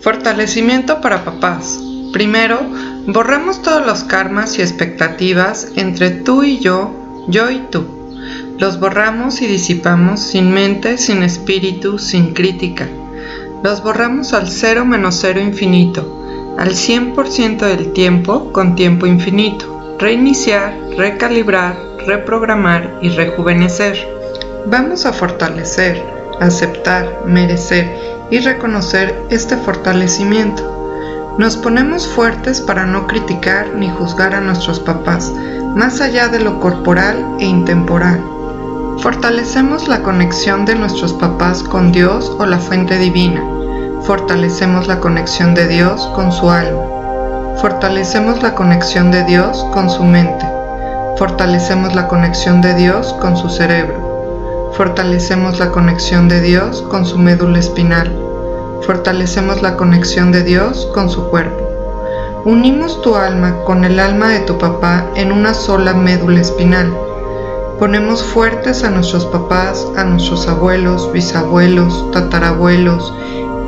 Fortalecimiento para papás. Primero, borramos todos los karmas y expectativas entre tú y yo, yo y tú. Los borramos y disipamos sin mente, sin espíritu, sin crítica. Los borramos al cero menos cero infinito, al 100% del tiempo con tiempo infinito. Reiniciar, recalibrar, reprogramar y rejuvenecer. Vamos a fortalecer, aceptar, merecer y reconocer este fortalecimiento. Nos ponemos fuertes para no criticar ni juzgar a nuestros papás, más allá de lo corporal e intemporal. Fortalecemos la conexión de nuestros papás con Dios o la fuente divina. Fortalecemos la conexión de Dios con su alma. Fortalecemos la conexión de Dios con su mente. Fortalecemos la conexión de Dios con su cerebro. Fortalecemos la conexión de Dios con su médula espinal fortalecemos la conexión de Dios con su cuerpo. Unimos tu alma con el alma de tu papá en una sola médula espinal. Ponemos fuertes a nuestros papás, a nuestros abuelos, bisabuelos, tatarabuelos,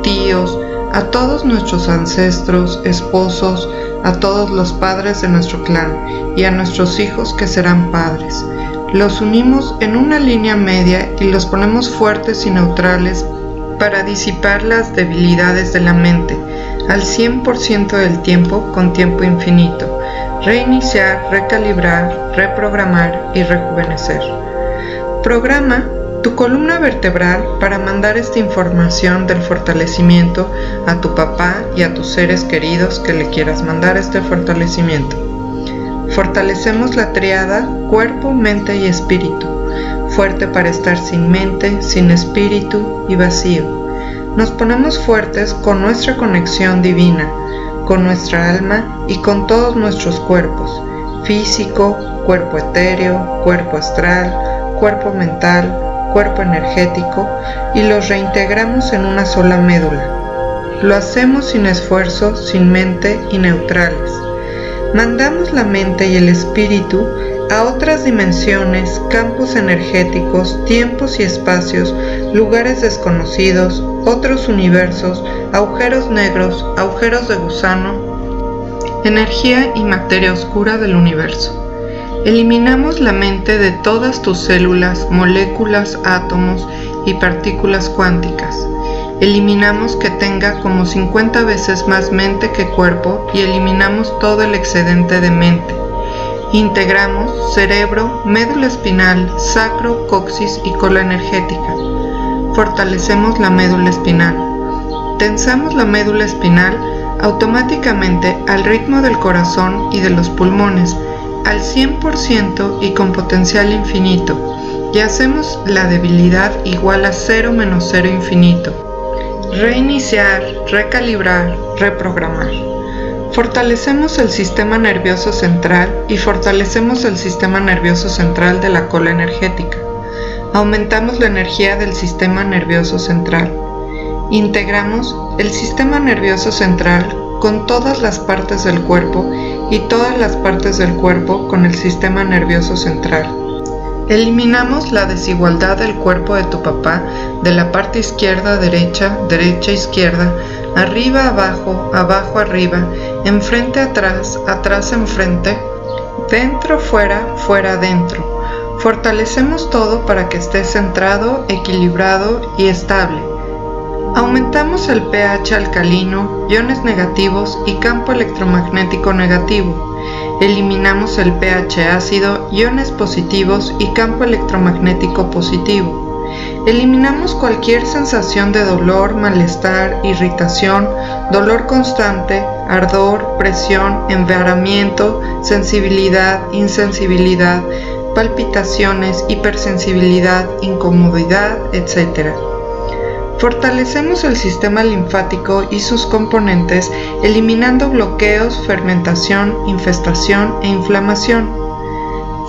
tíos, a todos nuestros ancestros, esposos, a todos los padres de nuestro clan y a nuestros hijos que serán padres. Los unimos en una línea media y los ponemos fuertes y neutrales para disipar las debilidades de la mente al 100% del tiempo con tiempo infinito, reiniciar, recalibrar, reprogramar y rejuvenecer. Programa tu columna vertebral para mandar esta información del fortalecimiento a tu papá y a tus seres queridos que le quieras mandar este fortalecimiento. Fortalecemos la triada cuerpo, mente y espíritu fuerte para estar sin mente, sin espíritu y vacío. Nos ponemos fuertes con nuestra conexión divina, con nuestra alma y con todos nuestros cuerpos, físico, cuerpo etéreo, cuerpo astral, cuerpo mental, cuerpo energético, y los reintegramos en una sola médula. Lo hacemos sin esfuerzo, sin mente y neutrales. Mandamos la mente y el espíritu a otras dimensiones, campos energéticos, tiempos y espacios, lugares desconocidos, otros universos, agujeros negros, agujeros de gusano, energía y materia oscura del universo. Eliminamos la mente de todas tus células, moléculas, átomos y partículas cuánticas. Eliminamos que tenga como 50 veces más mente que cuerpo y eliminamos todo el excedente de mente Integramos cerebro, médula espinal, sacro, coxis y cola energética. Fortalecemos la médula espinal. Tensamos la médula espinal automáticamente al ritmo del corazón y de los pulmones, al 100% y con potencial infinito, y hacemos la debilidad igual a 0 menos 0 infinito. Reiniciar, recalibrar, reprogramar. Fortalecemos el sistema nervioso central y fortalecemos el sistema nervioso central de la cola energética. Aumentamos la energía del sistema nervioso central. Integramos el sistema nervioso central con todas las partes del cuerpo y todas las partes del cuerpo con el sistema nervioso central. Eliminamos la desigualdad del cuerpo de tu papá de la parte izquierda derecha, derecha izquierda, arriba abajo, abajo arriba, enfrente atrás, atrás enfrente, dentro fuera, fuera dentro. Fortalecemos todo para que esté centrado, equilibrado y estable. Aumentamos el pH alcalino, iones negativos y campo electromagnético negativo. Eliminamos el pH ácido, iones positivos y campo electromagnético positivo. Eliminamos cualquier sensación de dolor, malestar, irritación, dolor constante, ardor, presión, enveramiento, sensibilidad, insensibilidad, palpitaciones, hipersensibilidad, incomodidad, etc. Fortalecemos el sistema linfático y sus componentes eliminando bloqueos, fermentación, infestación e inflamación.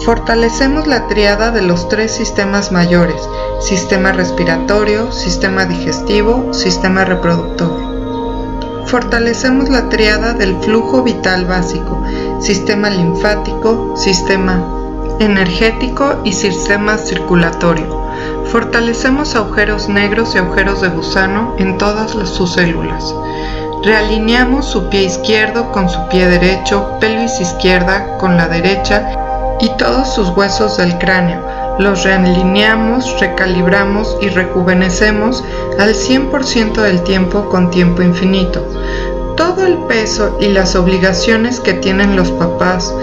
Fortalecemos la triada de los tres sistemas mayores, sistema respiratorio, sistema digestivo, sistema reproductor. Fortalecemos la triada del flujo vital básico, sistema linfático, sistema energético y sistema circulatorio. Fortalecemos agujeros negros y agujeros de gusano en todas sus células. Realineamos su pie izquierdo con su pie derecho, pelvis izquierda con la derecha y todos sus huesos del cráneo. Los realineamos, recalibramos y rejuvenecemos al 100% del tiempo con tiempo infinito. Todo el peso y las obligaciones que tienen los papás,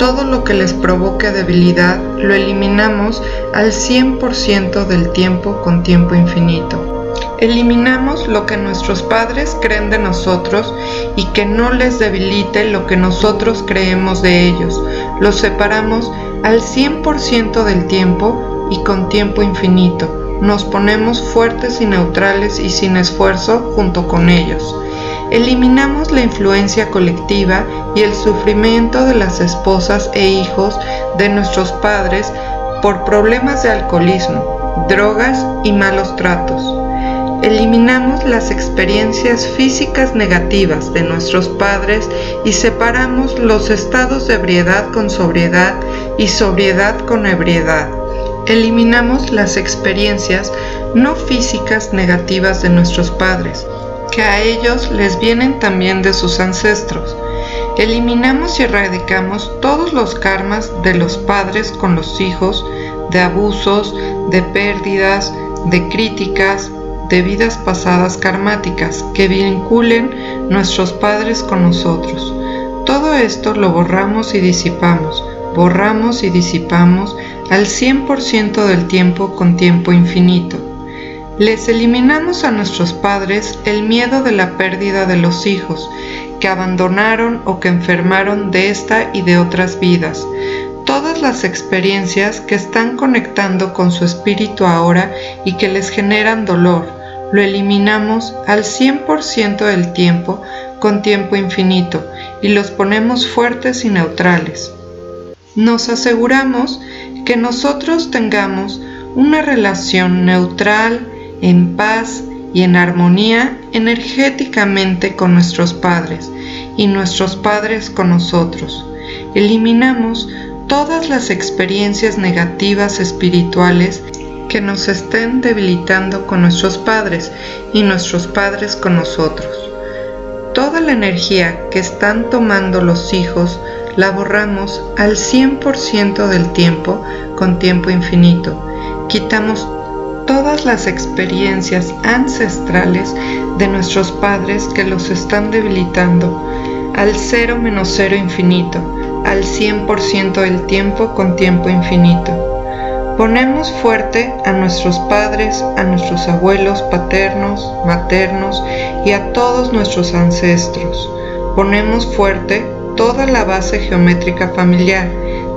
todo lo que les provoque debilidad, lo eliminamos al 100% del tiempo con tiempo infinito. Eliminamos lo que nuestros padres creen de nosotros y que no les debilite lo que nosotros creemos de ellos. Los separamos al 100% del tiempo y con tiempo infinito. Nos ponemos fuertes y neutrales y sin esfuerzo junto con ellos. Eliminamos la influencia colectiva y el sufrimiento de las esposas e hijos de nuestros padres por problemas de alcoholismo, drogas y malos tratos. Eliminamos las experiencias físicas negativas de nuestros padres y separamos los estados de ebriedad con sobriedad y sobriedad con ebriedad. Eliminamos las experiencias no físicas negativas de nuestros padres, que a ellos les vienen también de sus ancestros. Eliminamos y erradicamos todos los karmas de los padres con los hijos, de abusos, de pérdidas, de críticas, de vidas pasadas karmáticas que vinculen nuestros padres con nosotros. Todo esto lo borramos y disipamos, borramos y disipamos al 100% del tiempo con tiempo infinito. Les eliminamos a nuestros padres el miedo de la pérdida de los hijos que abandonaron o que enfermaron de esta y de otras vidas, todas las experiencias que están conectando con su espíritu ahora y que les generan dolor, lo eliminamos al 100% del tiempo con tiempo infinito y los ponemos fuertes y neutrales. Nos aseguramos que nosotros tengamos una relación neutral, en paz y en armonía energéticamente con nuestros padres y nuestros padres con nosotros. Eliminamos todas las experiencias negativas espirituales que nos estén debilitando con nuestros padres y nuestros padres con nosotros. Toda la energía que están tomando los hijos la borramos al 100% del tiempo con tiempo infinito. Quitamos todas las experiencias ancestrales de nuestros padres que los están debilitando al cero menos cero infinito, al 100% del tiempo con tiempo infinito. Ponemos fuerte a nuestros padres, a nuestros abuelos paternos, maternos y a todos nuestros ancestros. Ponemos fuerte toda la base geométrica familiar,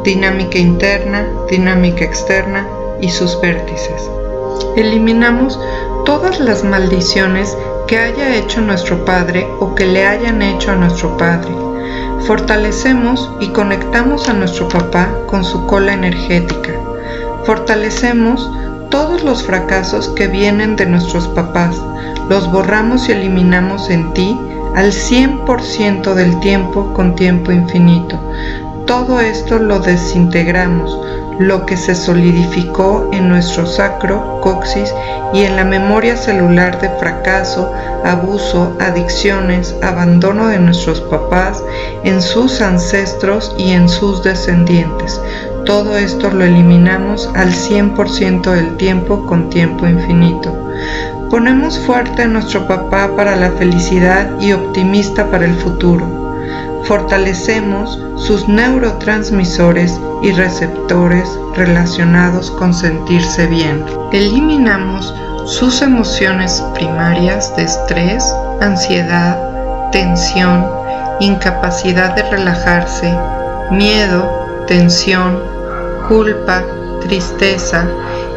dinámica interna, dinámica externa y sus vértices. Eliminamos todas las maldiciones que haya hecho nuestro Padre o que le hayan hecho a nuestro Padre. Fortalecemos y conectamos a nuestro papá con su cola energética Fortalecemos todos los fracasos que vienen de nuestros papás, los borramos y eliminamos en ti al 100% del tiempo con tiempo infinito. Todo esto lo desintegramos, lo que se solidificó en nuestro sacro, coxis y en la memoria celular de fracaso, abuso, adicciones, abandono de nuestros papás, en sus ancestros y en sus descendientes. Todo esto lo eliminamos al 100% del tiempo con tiempo infinito. Ponemos fuerte a nuestro papá para la felicidad y optimista para el futuro fortalecemos sus neurotransmisores y receptores relacionados con sentirse bien. Eliminamos sus emociones primarias de estrés, ansiedad, tensión, incapacidad de relajarse, miedo, tensión, culpa, tristeza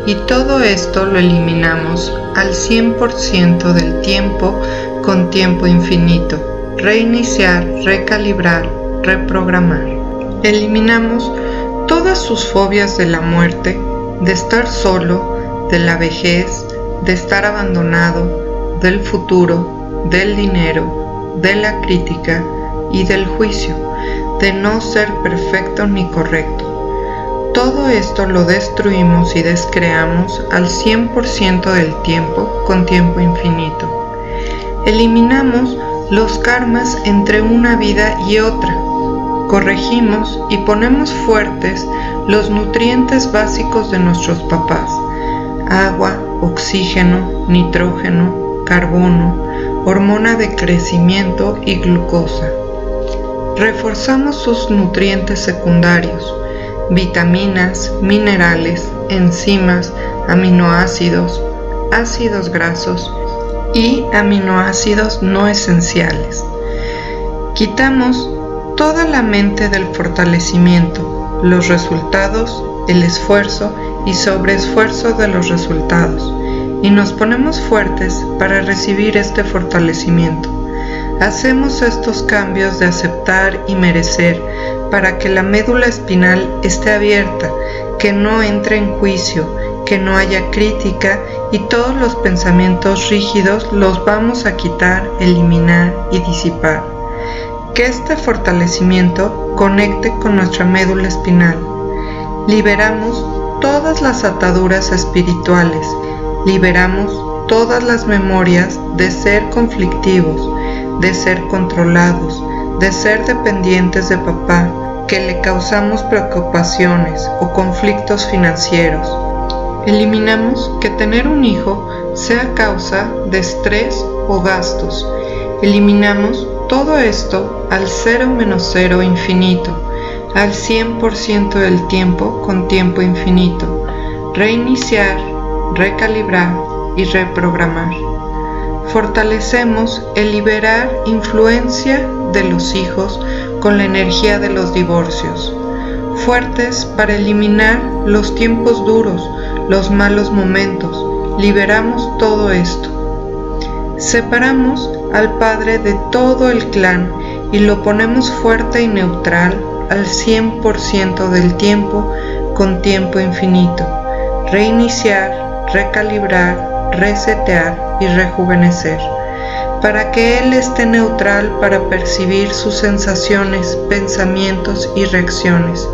y todo esto lo eliminamos al 100% del tiempo con tiempo infinito reiniciar, recalibrar, reprogramar. Eliminamos todas sus fobias de la muerte, de estar solo, de la vejez, de estar abandonado, del futuro, del dinero, de la crítica y del juicio, de no ser perfecto ni correcto. Todo esto lo destruimos y descreamos al 100% del tiempo con tiempo infinito. Eliminamos los karmas entre una vida y otra. Corregimos y ponemos fuertes los nutrientes básicos de nuestros papás. Agua, oxígeno, nitrógeno, carbono, hormona de crecimiento y glucosa. Reforzamos sus nutrientes secundarios, vitaminas, minerales, enzimas, aminoácidos, ácidos grasos y aminoácidos no esenciales. Quitamos toda la mente del fortalecimiento, los resultados, el esfuerzo y sobreesfuerzo de los resultados y nos ponemos fuertes para recibir este fortalecimiento. Hacemos estos cambios de aceptar y merecer para que la médula espinal esté abierta, que no entre en juicio, que no haya crítica y todos los pensamientos rígidos los vamos a quitar, eliminar y disipar. Que este fortalecimiento conecte con nuestra médula espinal. Liberamos todas las ataduras espirituales liberamos todas las memorias de ser conflictivos, de ser controlados, de ser dependientes de papá, que le causamos preocupaciones o conflictos financieros. Eliminamos que tener un hijo sea causa de estrés o gastos. Eliminamos todo esto al cero menos cero infinito, al 100% del tiempo con tiempo infinito. Reiniciar recalibrar y reprogramar. Fortalecemos el liberar influencia de los hijos con la energía de los divorcios, fuertes para eliminar los tiempos duros, los malos momentos. Liberamos todo esto. Separamos al padre de todo el clan y lo ponemos fuerte y neutral al 100% del tiempo con tiempo infinito. Reiniciar recalibrar, resetear y rejuvenecer, para que Él esté neutral para percibir sus sensaciones, pensamientos y reacciones,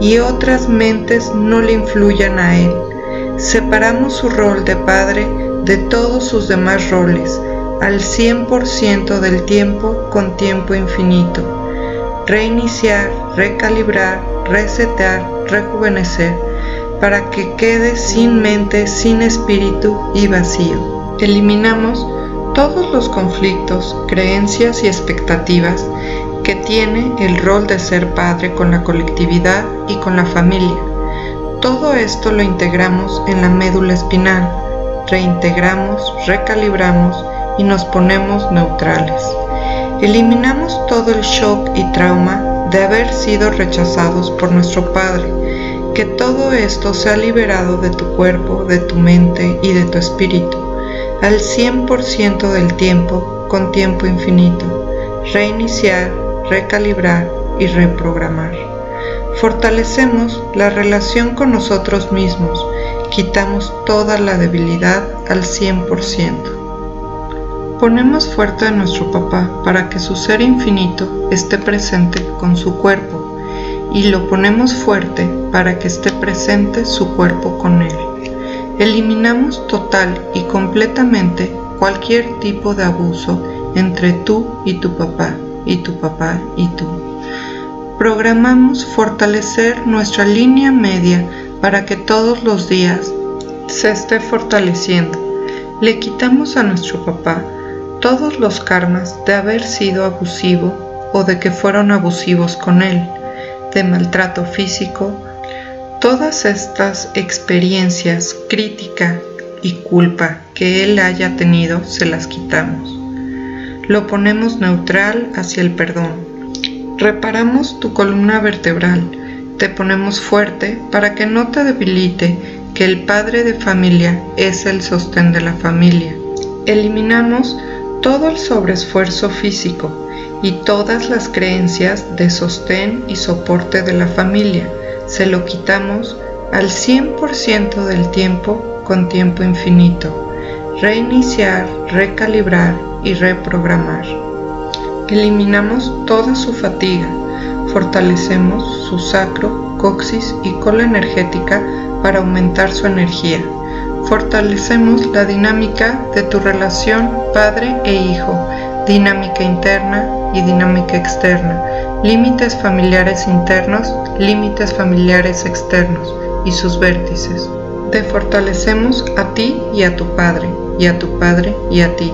y otras mentes no le influyan a Él. Separamos su rol de Padre de todos sus demás roles, al 100% del tiempo con tiempo infinito. Reiniciar, recalibrar, resetear, rejuvenecer para que quede sin mente, sin espíritu y vacío. Eliminamos todos los conflictos, creencias y expectativas que tiene el rol de ser padre con la colectividad y con la familia. Todo esto lo integramos en la médula espinal, reintegramos, recalibramos y nos ponemos neutrales. Eliminamos todo el shock y trauma de haber sido rechazados por nuestro padre que todo esto sea liberado de tu cuerpo, de tu mente y de tu espíritu, al 100% del tiempo con tiempo infinito, reiniciar, recalibrar y reprogramar. Fortalecemos la relación con nosotros mismos, quitamos toda la debilidad al 100%. Ponemos fuerte a nuestro papá para que su ser infinito esté presente con su cuerpo y lo ponemos fuerte para que esté presente su cuerpo con él. Eliminamos total y completamente cualquier tipo de abuso entre tú y tu papá, y tu papá y tú. Programamos fortalecer nuestra línea media para que todos los días se esté fortaleciendo. Le quitamos a nuestro papá todos los karmas de haber sido abusivo o de que fueron abusivos con él de maltrato físico, todas estas experiencias, crítica y culpa que él haya tenido, se las quitamos. Lo ponemos neutral hacia el perdón. Reparamos tu columna vertebral, te ponemos fuerte para que no te debilite que el padre de familia es el sostén de la familia. Eliminamos todo el sobreesfuerzo físico, y todas las creencias de sostén y soporte de la familia. Se lo quitamos al 100% del tiempo con tiempo infinito. Reiniciar, recalibrar y reprogramar. Eliminamos toda su fatiga. Fortalecemos su sacro, coxis y cola energética para aumentar su energía. Fortalecemos la dinámica de tu relación padre e hijo dinámica interna y dinámica externa, límites familiares internos, límites familiares externos y sus vértices. Te fortalecemos a ti y a tu Padre, y a tu Padre y a ti.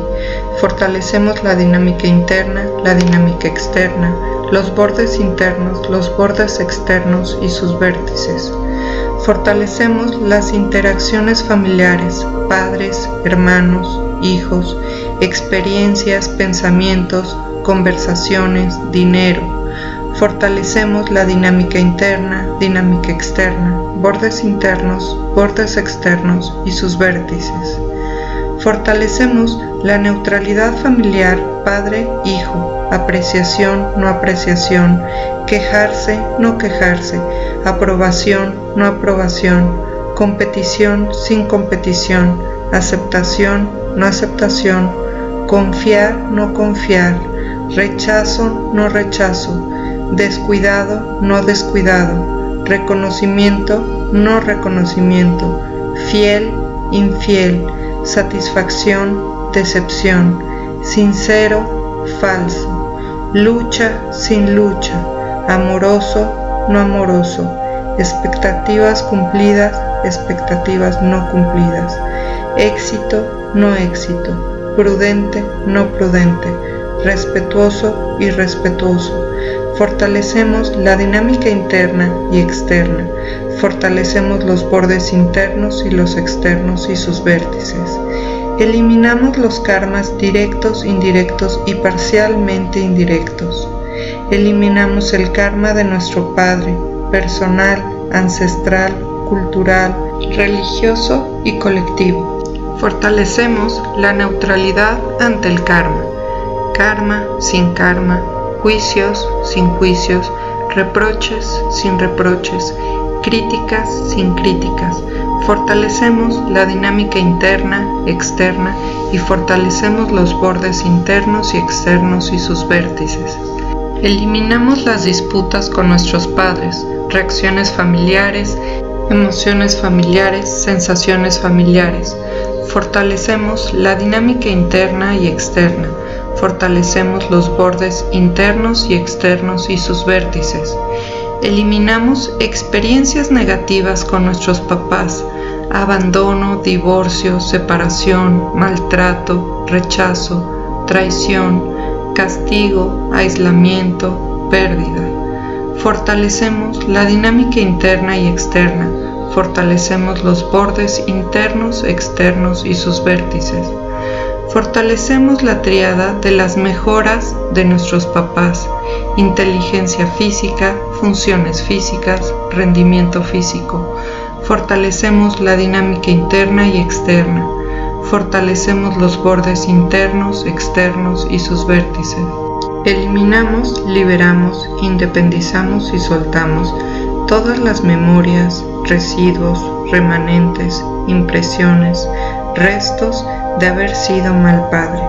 Fortalecemos la dinámica interna, la dinámica externa, los bordes internos, los bordes externos y sus vértices. Fortalecemos las interacciones familiares, padres, hermanos, hijos, experiencias, pensamientos, conversaciones, dinero. Fortalecemos la dinámica interna, dinámica externa, bordes internos, bordes externos y sus vértices. Fortalecemos la neutralidad familiar padre-hijo, apreciación, no apreciación, quejarse, no quejarse, aprobación, no aprobación, competición, sin competición, aceptación, no aceptación, confiar, no confiar, rechazo, no rechazo, descuidado, no descuidado, reconocimiento, no reconocimiento, fiel, infiel, satisfacción, decepción, sincero, falso, lucha, sin lucha, amoroso, no amoroso, expectativas cumplidas, expectativas no cumplidas, éxito, no éxito, prudente, no prudente, respetuoso, irrespetuoso. Fortalecemos la dinámica interna y externa. Fortalecemos los bordes internos y los externos y sus vértices. Eliminamos los karmas directos, indirectos y parcialmente indirectos. Eliminamos el karma de nuestro Padre, personal, ancestral, cultural, religioso y colectivo. Fortalecemos la neutralidad ante el karma. Karma sin karma, juicios sin juicios, reproches sin reproches, críticas sin críticas. Fortalecemos la dinámica interna, externa y fortalecemos los bordes internos y externos y sus vértices. Eliminamos las disputas con nuestros padres, reacciones familiares, emociones familiares, sensaciones familiares Fortalecemos la dinámica interna y externa. Fortalecemos los bordes internos y externos y sus vértices. Eliminamos experiencias negativas con nuestros papás, abandono, divorcio, separación, maltrato, rechazo, traición, castigo, aislamiento, pérdida. Fortalecemos la dinámica interna y externa fortalecemos los bordes internos, externos y sus vértices. Fortalecemos la triada de las mejoras de nuestros papás, inteligencia física, funciones físicas, rendimiento físico. Fortalecemos la dinámica interna y externa. Fortalecemos los bordes internos, externos y sus vértices. Eliminamos, liberamos, independizamos y soltamos todas las memorias, residuos, remanentes, impresiones, restos de haber sido mal padre.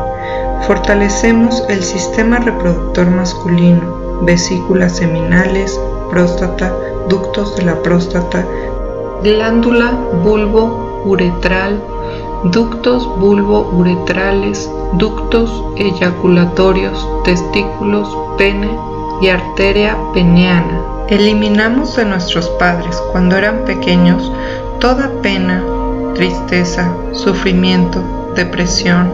Fortalecemos el sistema reproductor masculino, vesículas seminales, próstata, ductos de la próstata, glándula bulbo uretral, ductos bulbo uretrales, ductos eyaculatorios, testículos, pene y arteria peneana Eliminamos de nuestros padres cuando eran pequeños toda pena, tristeza, sufrimiento, depresión,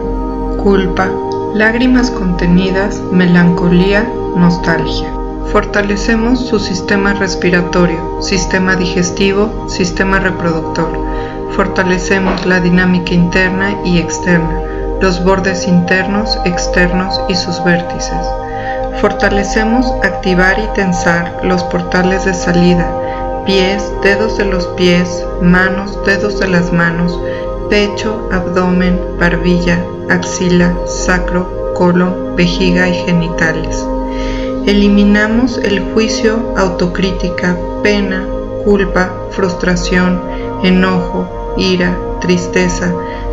culpa, lágrimas contenidas, melancolía, nostalgia. Fortalecemos su sistema respiratorio, sistema digestivo, sistema reproductor. Fortalecemos la dinámica interna y externa, los bordes internos, externos y sus vértices. Fortalecemos activar y tensar los portales de salida, pies, dedos de los pies, manos, dedos de las manos, pecho, abdomen, barbilla, axila, sacro, colon, vejiga y genitales. Eliminamos el juicio, autocrítica, pena, culpa, frustración, enojo, ira, tristeza,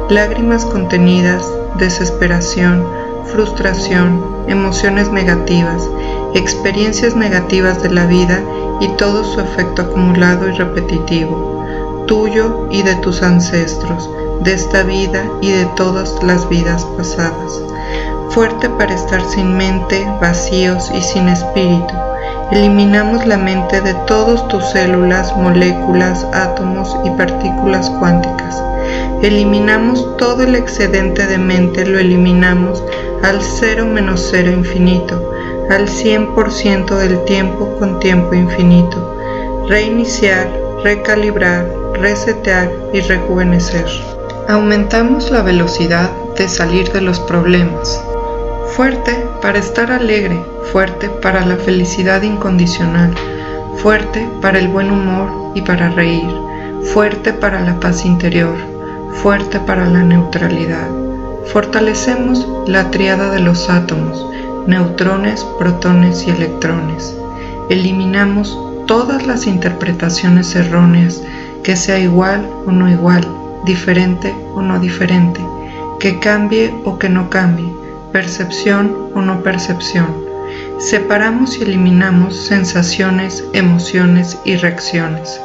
lágrimas contenidas, desesperación, frustración, emociones negativas, experiencias negativas de la vida y todo su efecto acumulado y repetitivo, tuyo y de tus ancestros, de esta vida y de todas las vidas pasadas. fuerte para estar sin mente, vacíos y sin espíritu. Eliminamos la mente de todas tus células, moléculas, átomos y partículas cuánticas. Eliminamos todo el excedente de mente, lo eliminamos al cero menos cero infinito, al 100% del tiempo con tiempo infinito. Reiniciar, recalibrar, resetear y rejuvenecer. Aumentamos la velocidad de salir de los problemas. Fuerte para estar alegre, fuerte para la felicidad incondicional, fuerte para el buen humor y para reír, fuerte para la paz interior, fuerte para la neutralidad. Fortalecemos la triada de los átomos, neutrones, protones y electrones. Eliminamos todas las interpretaciones erróneas, que sea igual o no igual, diferente o no diferente, que cambie o que no cambie, percepción o no percepción. Separamos y eliminamos sensaciones, emociones y reacciones.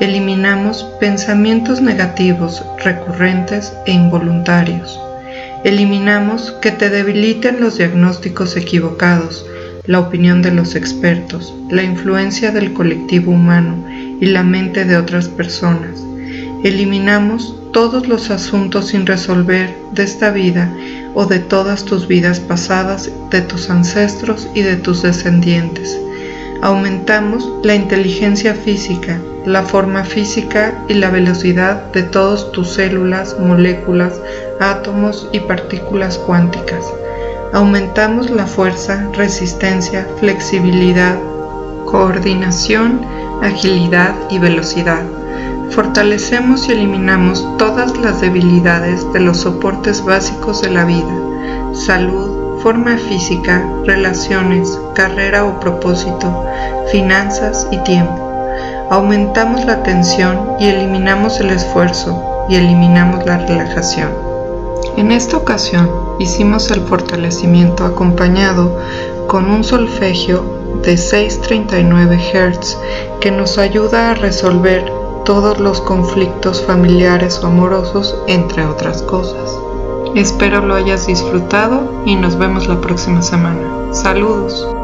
Eliminamos pensamientos negativos, recurrentes e involuntarios. Eliminamos que te debiliten los diagnósticos equivocados, la opinión de los expertos, la influencia del colectivo humano y la mente de otras personas. Eliminamos todos los asuntos sin resolver de esta vida o de todas tus vidas pasadas, de tus ancestros y de tus descendientes. Aumentamos la inteligencia física, la forma física y la velocidad de todas tus células, moléculas, átomos y partículas cuánticas. Aumentamos la fuerza, resistencia, flexibilidad, coordinación, agilidad y velocidad fortalecemos y eliminamos todas las debilidades de los soportes básicos de la vida, salud, forma física, relaciones, carrera o propósito, finanzas y tiempo. Aumentamos la tensión y eliminamos el esfuerzo y eliminamos la relajación. En esta ocasión hicimos el fortalecimiento acompañado con un solfegio de 639 Hz que nos ayuda a resolver todos los conflictos familiares o amorosos, entre otras cosas. Espero lo hayas disfrutado y nos vemos la próxima semana. Saludos.